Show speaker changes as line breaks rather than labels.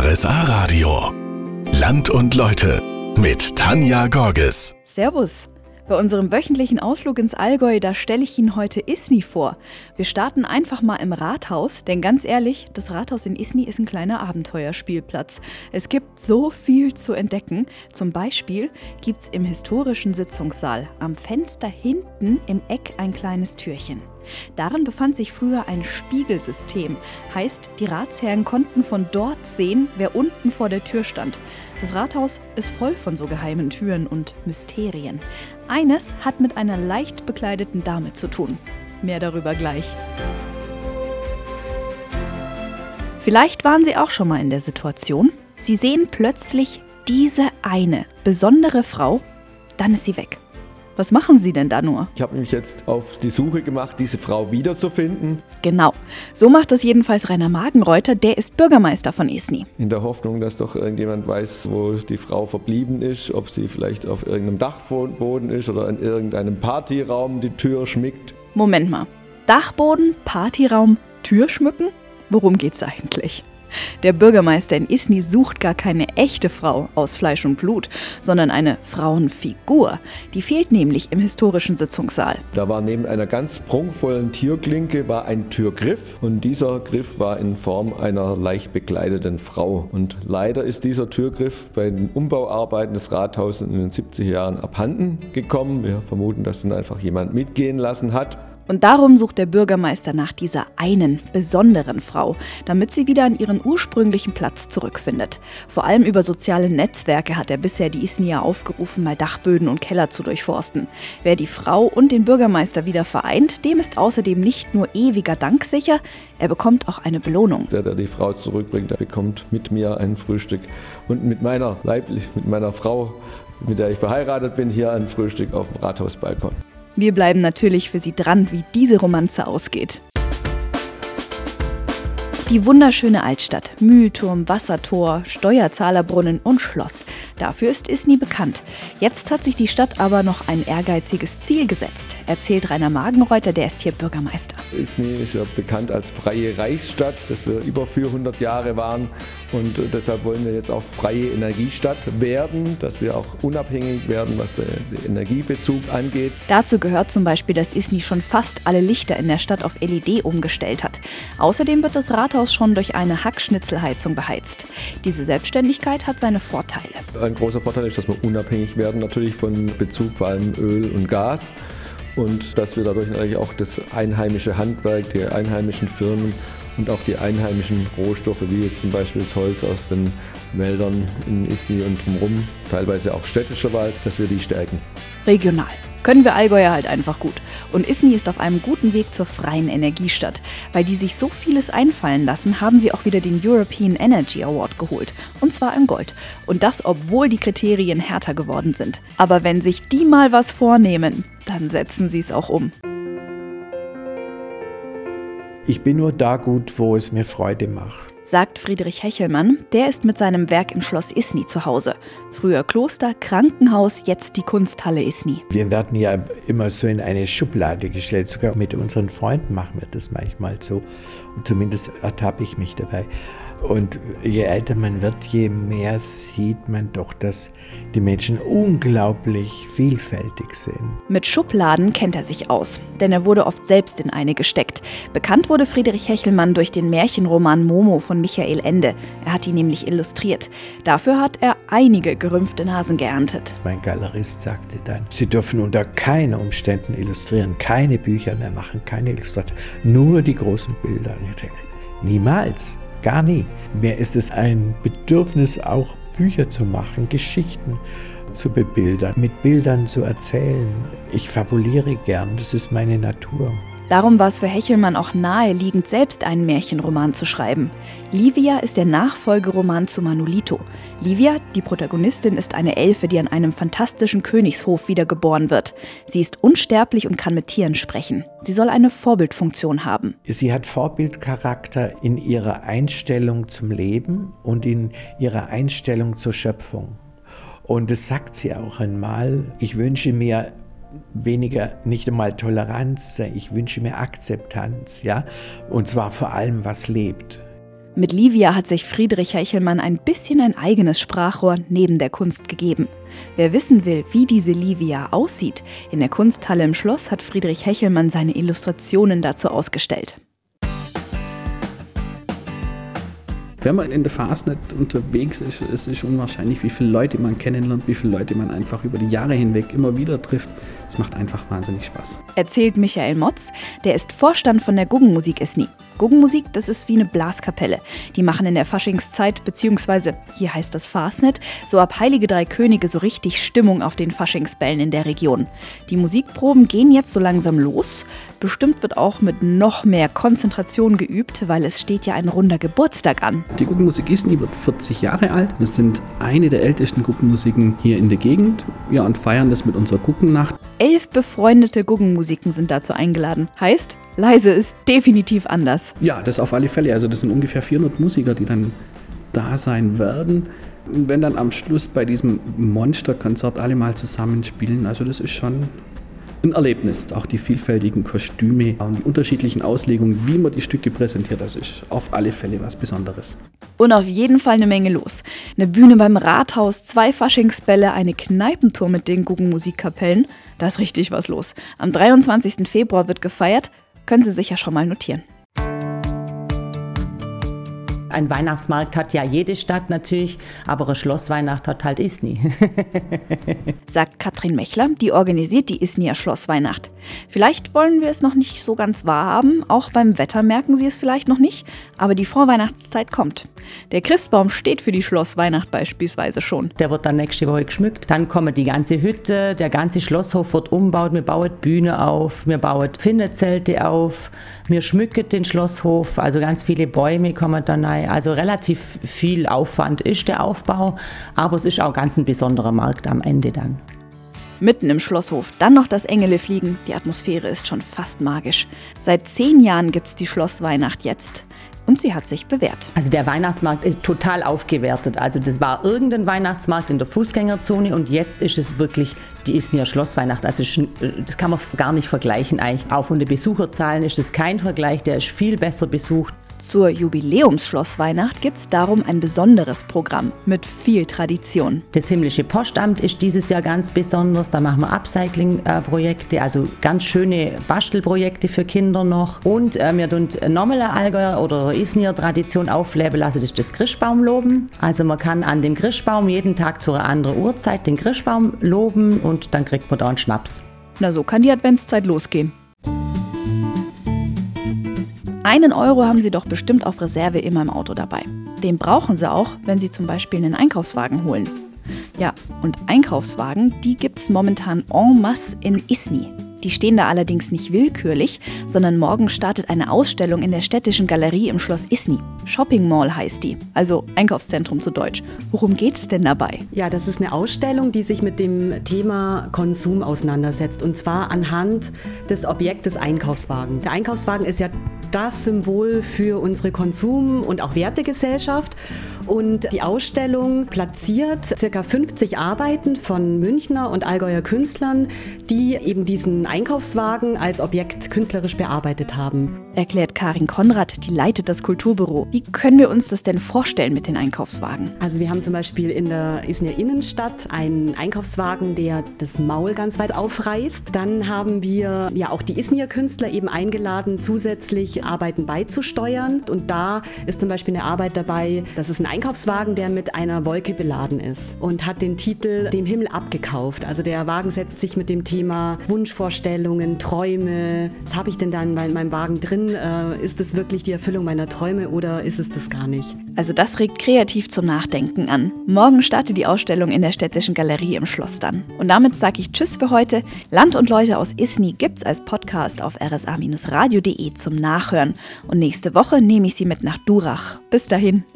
RSA Radio. Land und Leute mit Tanja Gorges.
Servus. Bei unserem wöchentlichen Ausflug ins Allgäu, da stelle ich Ihnen heute Isny vor. Wir starten einfach mal im Rathaus, denn ganz ehrlich, das Rathaus in Isny ist ein kleiner Abenteuerspielplatz. Es gibt so viel zu entdecken. Zum Beispiel gibt es im historischen Sitzungssaal am Fenster hinten im Eck ein kleines Türchen. Darin befand sich früher ein Spiegelsystem. Heißt, die Ratsherren konnten von dort sehen, wer unten vor der Tür stand. Das Rathaus ist voll von so geheimen Türen und Mysterien. Eines hat mit einer leicht bekleideten Dame zu tun. Mehr darüber gleich. Vielleicht waren Sie auch schon mal in der Situation. Sie sehen plötzlich diese eine besondere Frau, dann ist sie weg. Was machen Sie denn da nur?
Ich habe mich jetzt auf die Suche gemacht, diese Frau wiederzufinden.
Genau. So macht es jedenfalls Rainer Magenreuter, der ist Bürgermeister von Isny.
In der Hoffnung, dass doch irgendjemand weiß, wo die Frau verblieben ist, ob sie vielleicht auf irgendeinem Dachboden ist oder in irgendeinem Partyraum die Tür schmückt.
Moment mal. Dachboden, Partyraum, Tür schmücken? Worum geht's eigentlich? Der Bürgermeister in Isny sucht gar keine echte Frau aus Fleisch und Blut, sondern eine Frauenfigur. Die fehlt nämlich im historischen Sitzungssaal.
Da war neben einer ganz prunkvollen Türklinke war ein Türgriff und dieser Griff war in Form einer leicht bekleideten Frau. Und leider ist dieser Türgriff bei den Umbauarbeiten des Rathauses in den 70er Jahren abhanden gekommen. Wir vermuten, dass dann einfach jemand mitgehen lassen hat.
Und darum sucht der Bürgermeister nach dieser einen besonderen Frau, damit sie wieder an ihren ursprünglichen Platz zurückfindet. Vor allem über soziale Netzwerke hat er bisher die Isnia aufgerufen, mal Dachböden und Keller zu durchforsten. Wer die Frau und den Bürgermeister wieder vereint, dem ist außerdem nicht nur ewiger Dank sicher, er bekommt auch eine Belohnung.
Der, der die Frau zurückbringt, der bekommt mit mir ein Frühstück und mit meiner Leiblich, mit meiner Frau, mit der ich verheiratet bin, hier ein Frühstück auf dem Rathausbalkon.
Wir bleiben natürlich für Sie dran, wie diese Romanze ausgeht. Die wunderschöne Altstadt, Mühlturm, Wassertor, Steuerzahlerbrunnen und Schloss. Dafür ist Isny bekannt. Jetzt hat sich die Stadt aber noch ein ehrgeiziges Ziel gesetzt, erzählt Rainer Magenreuter, der ist hier Bürgermeister.
Isny ist ja bekannt als freie Reichsstadt, dass wir über 400 Jahre waren und deshalb wollen wir jetzt auch freie Energiestadt werden, dass wir auch unabhängig werden, was den Energiebezug angeht.
Dazu gehört zum Beispiel, dass Isny schon fast alle Lichter in der Stadt auf LED umgestellt hat. Außerdem wird das Rathaus Rathaus schon durch eine Hackschnitzelheizung beheizt. Diese Selbstständigkeit hat seine Vorteile.
Ein großer Vorteil ist, dass wir unabhängig werden, natürlich von Bezug vor allem Öl und Gas. Und dass wir dadurch natürlich auch das einheimische Handwerk, die einheimischen Firmen und auch die einheimischen Rohstoffe, wie jetzt zum Beispiel das Holz aus den Wäldern in Isny und drumherum, teilweise auch städtischer Wald, dass wir die stärken.
Regional. Können wir Allgäuer halt einfach gut. Und Isny ist auf einem guten Weg zur freien Energiestadt. Weil die sich so vieles einfallen lassen, haben sie auch wieder den European Energy Award geholt. Und zwar in Gold. Und das, obwohl die Kriterien härter geworden sind. Aber wenn sich die mal was vornehmen, dann setzen sie es auch um.
Ich bin nur da gut, wo es mir Freude macht.
Sagt Friedrich Hechelmann, der ist mit seinem Werk im Schloss Isny zu Hause. Früher Kloster, Krankenhaus, jetzt die Kunsthalle Isny.
Wir werden ja immer so in eine Schublade gestellt, sogar mit unseren Freunden machen wir das manchmal so. Und zumindest ertappe ich mich dabei. Und je älter man wird, je mehr sieht man doch, dass die Menschen unglaublich vielfältig sind.
Mit Schubladen kennt er sich aus, denn er wurde oft selbst in eine gesteckt. Bekannt wurde Friedrich Hechelmann durch den Märchenroman Momo von Michael Ende. Er hat ihn nämlich illustriert. Dafür hat er einige gerümpfte Nasen geerntet.
Mein Galerist sagte dann, Sie dürfen unter keinen Umständen illustrieren, keine Bücher mehr machen, keine Illustrationen, nur die großen Bilder. Und ich denke, niemals. Gar nie. Mir ist es ein Bedürfnis, auch Bücher zu machen, Geschichten zu bebildern, mit Bildern zu erzählen. Ich fabuliere gern, das ist meine Natur.
Darum war es für Hechelmann auch naheliegend, selbst einen Märchenroman zu schreiben. Livia ist der Nachfolgeroman zu Manolito. Livia, die Protagonistin, ist eine Elfe, die an einem fantastischen Königshof wiedergeboren wird. Sie ist unsterblich und kann mit Tieren sprechen. Sie soll eine Vorbildfunktion haben.
Sie hat Vorbildcharakter in ihrer Einstellung zum Leben und in ihrer Einstellung zur Schöpfung. Und das sagt sie auch einmal. Ich wünsche mir weniger nicht einmal Toleranz, ich wünsche mir Akzeptanz, ja, und zwar vor allem was lebt.
Mit Livia hat sich Friedrich Hechelmann ein bisschen ein eigenes Sprachrohr neben der Kunst gegeben. Wer wissen will, wie diese Livia aussieht, in der Kunsthalle im Schloss hat Friedrich Hechelmann seine Illustrationen dazu ausgestellt.
Wenn man in der Fastnet unterwegs ist, ist es unwahrscheinlich, wie viele Leute man kennenlernt, wie viele Leute man einfach über die Jahre hinweg immer wieder trifft. Es macht einfach wahnsinnig Spaß.
Erzählt Michael Motz, der ist Vorstand von der Guggenmusik Isni. Guggenmusik, das ist wie eine Blaskapelle. Die machen in der Faschingszeit, beziehungsweise hier heißt das Fastnet, so ab Heilige Drei Könige so richtig Stimmung auf den Faschingsbällen in der Region. Die Musikproben gehen jetzt so langsam los. Bestimmt wird auch mit noch mehr Konzentration geübt, weil es steht ja ein runder Geburtstag an.
Die Guggenmusik Isni wird 40 Jahre alt. Wir sind eine der ältesten Guggenmusiken hier in der Gegend. Ja, und feiern das mit unserer Guggennacht.
Elf befreundete Guggenmusiken sind dazu eingeladen. Heißt, leise ist definitiv anders.
Ja, das auf alle Fälle. Also das sind ungefähr 400 Musiker, die dann da sein werden. Wenn dann am Schluss bei diesem Monsterkonzert alle mal zusammenspielen, also das ist schon ein Erlebnis. Auch die vielfältigen Kostüme und die unterschiedlichen Auslegungen, wie man die Stücke präsentiert, das ist auf alle Fälle was Besonderes.
Und auf jeden Fall eine Menge los. Eine Bühne beim Rathaus, zwei Faschingsbälle, eine Kneipentour mit den Guggenmusikkapellen. Da ist richtig was los. Am 23. Februar wird gefeiert. Können Sie sich ja schon mal notieren.
Ein Weihnachtsmarkt hat ja jede Stadt natürlich, aber eine Schlossweihnacht hat halt Isni.
Sagt Katrin Mechler, die organisiert die Isnier Schlossweihnacht. Vielleicht wollen wir es noch nicht so ganz wahrhaben, auch beim Wetter merken Sie es vielleicht noch nicht, aber die Vorweihnachtszeit kommt. Der Christbaum steht für die Schlossweihnacht beispielsweise schon.
Der wird dann nächste Woche geschmückt. Dann kommen die ganze Hütte, der ganze Schlosshof wird umbaut, wir bauen Bühne auf, wir bauen Finnezelte auf, wir schmücken den Schlosshof, also ganz viele Bäume kommen dann rein. Also relativ viel Aufwand ist der Aufbau, aber es ist auch ganz ein besonderer Markt am Ende dann.
Mitten im Schlosshof, dann noch das Engele fliegen. Die Atmosphäre ist schon fast magisch. Seit zehn Jahren gibt es die Schlossweihnacht jetzt. Und sie hat sich bewährt.
Also der Weihnachtsmarkt ist total aufgewertet. Also das war irgendein Weihnachtsmarkt in der Fußgängerzone und jetzt ist es wirklich die Isnier Schlossweihnacht. Also das kann man gar nicht vergleichen eigentlich. Auch von den Besucherzahlen ist es kein Vergleich. Der ist viel besser besucht.
Zur Jubiläumsschlossweihnacht gibt es darum ein besonderes Programm mit viel Tradition.
Das himmlische Postamt ist dieses Jahr ganz besonders. Da machen wir Upcycling-Projekte, also ganz schöne Bastelprojekte für Kinder noch. Und äh, wir tun normale Allgäuer oder Isnier Tradition aufleben lassen, das ist das Christbaum loben. Also man kann an dem Christbaum jeden Tag zu einer anderen Uhrzeit den Christbaum loben und dann kriegt man da einen Schnaps.
Na, so kann die Adventszeit losgehen. Einen Euro haben Sie doch bestimmt auf Reserve immer im Auto dabei. Den brauchen Sie auch, wenn Sie zum Beispiel einen Einkaufswagen holen. Ja, und Einkaufswagen, die gibt es momentan en masse in Isni. Die stehen da allerdings nicht willkürlich, sondern morgen startet eine Ausstellung in der städtischen Galerie im Schloss Isny. Shopping Mall heißt die, also Einkaufszentrum zu Deutsch. Worum geht's denn dabei?
Ja, das ist eine Ausstellung, die sich mit dem Thema Konsum auseinandersetzt und zwar anhand des Objektes Einkaufswagen. Der Einkaufswagen ist ja das Symbol für unsere Konsum- und auch Wertegesellschaft. Und die Ausstellung platziert ca. 50 Arbeiten von Münchner und Allgäuer Künstlern, die eben diesen Einkaufswagen als Objekt künstlerisch bearbeitet haben.
Erklärt Karin Konrad, die leitet das Kulturbüro. Wie können wir uns das denn vorstellen mit den Einkaufswagen?
Also wir haben zum Beispiel in der Isner Innenstadt einen Einkaufswagen, der das Maul ganz weit aufreißt. Dann haben wir ja auch die Isnier Künstler eben eingeladen, zusätzlich Arbeiten beizusteuern. Und da ist zum Beispiel eine Arbeit dabei, das ist ein Einkaufswagen, der mit einer Wolke beladen ist und hat den Titel Dem Himmel abgekauft. Also der Wagen setzt sich mit dem Thema Wunschvorstellungen, Träume. Was habe ich denn dann in meinem Wagen drin? Äh, ist es wirklich die Erfüllung meiner Träume oder ist es das gar nicht?
Also das regt kreativ zum Nachdenken an. Morgen startet die Ausstellung in der Städtischen Galerie im Schloss dann. Und damit sage ich Tschüss für heute. Land und Leute aus Isni gibt's als Podcast auf rsa-radio.de zum Nachhören. Und nächste Woche nehme ich Sie mit nach Durach. Bis dahin.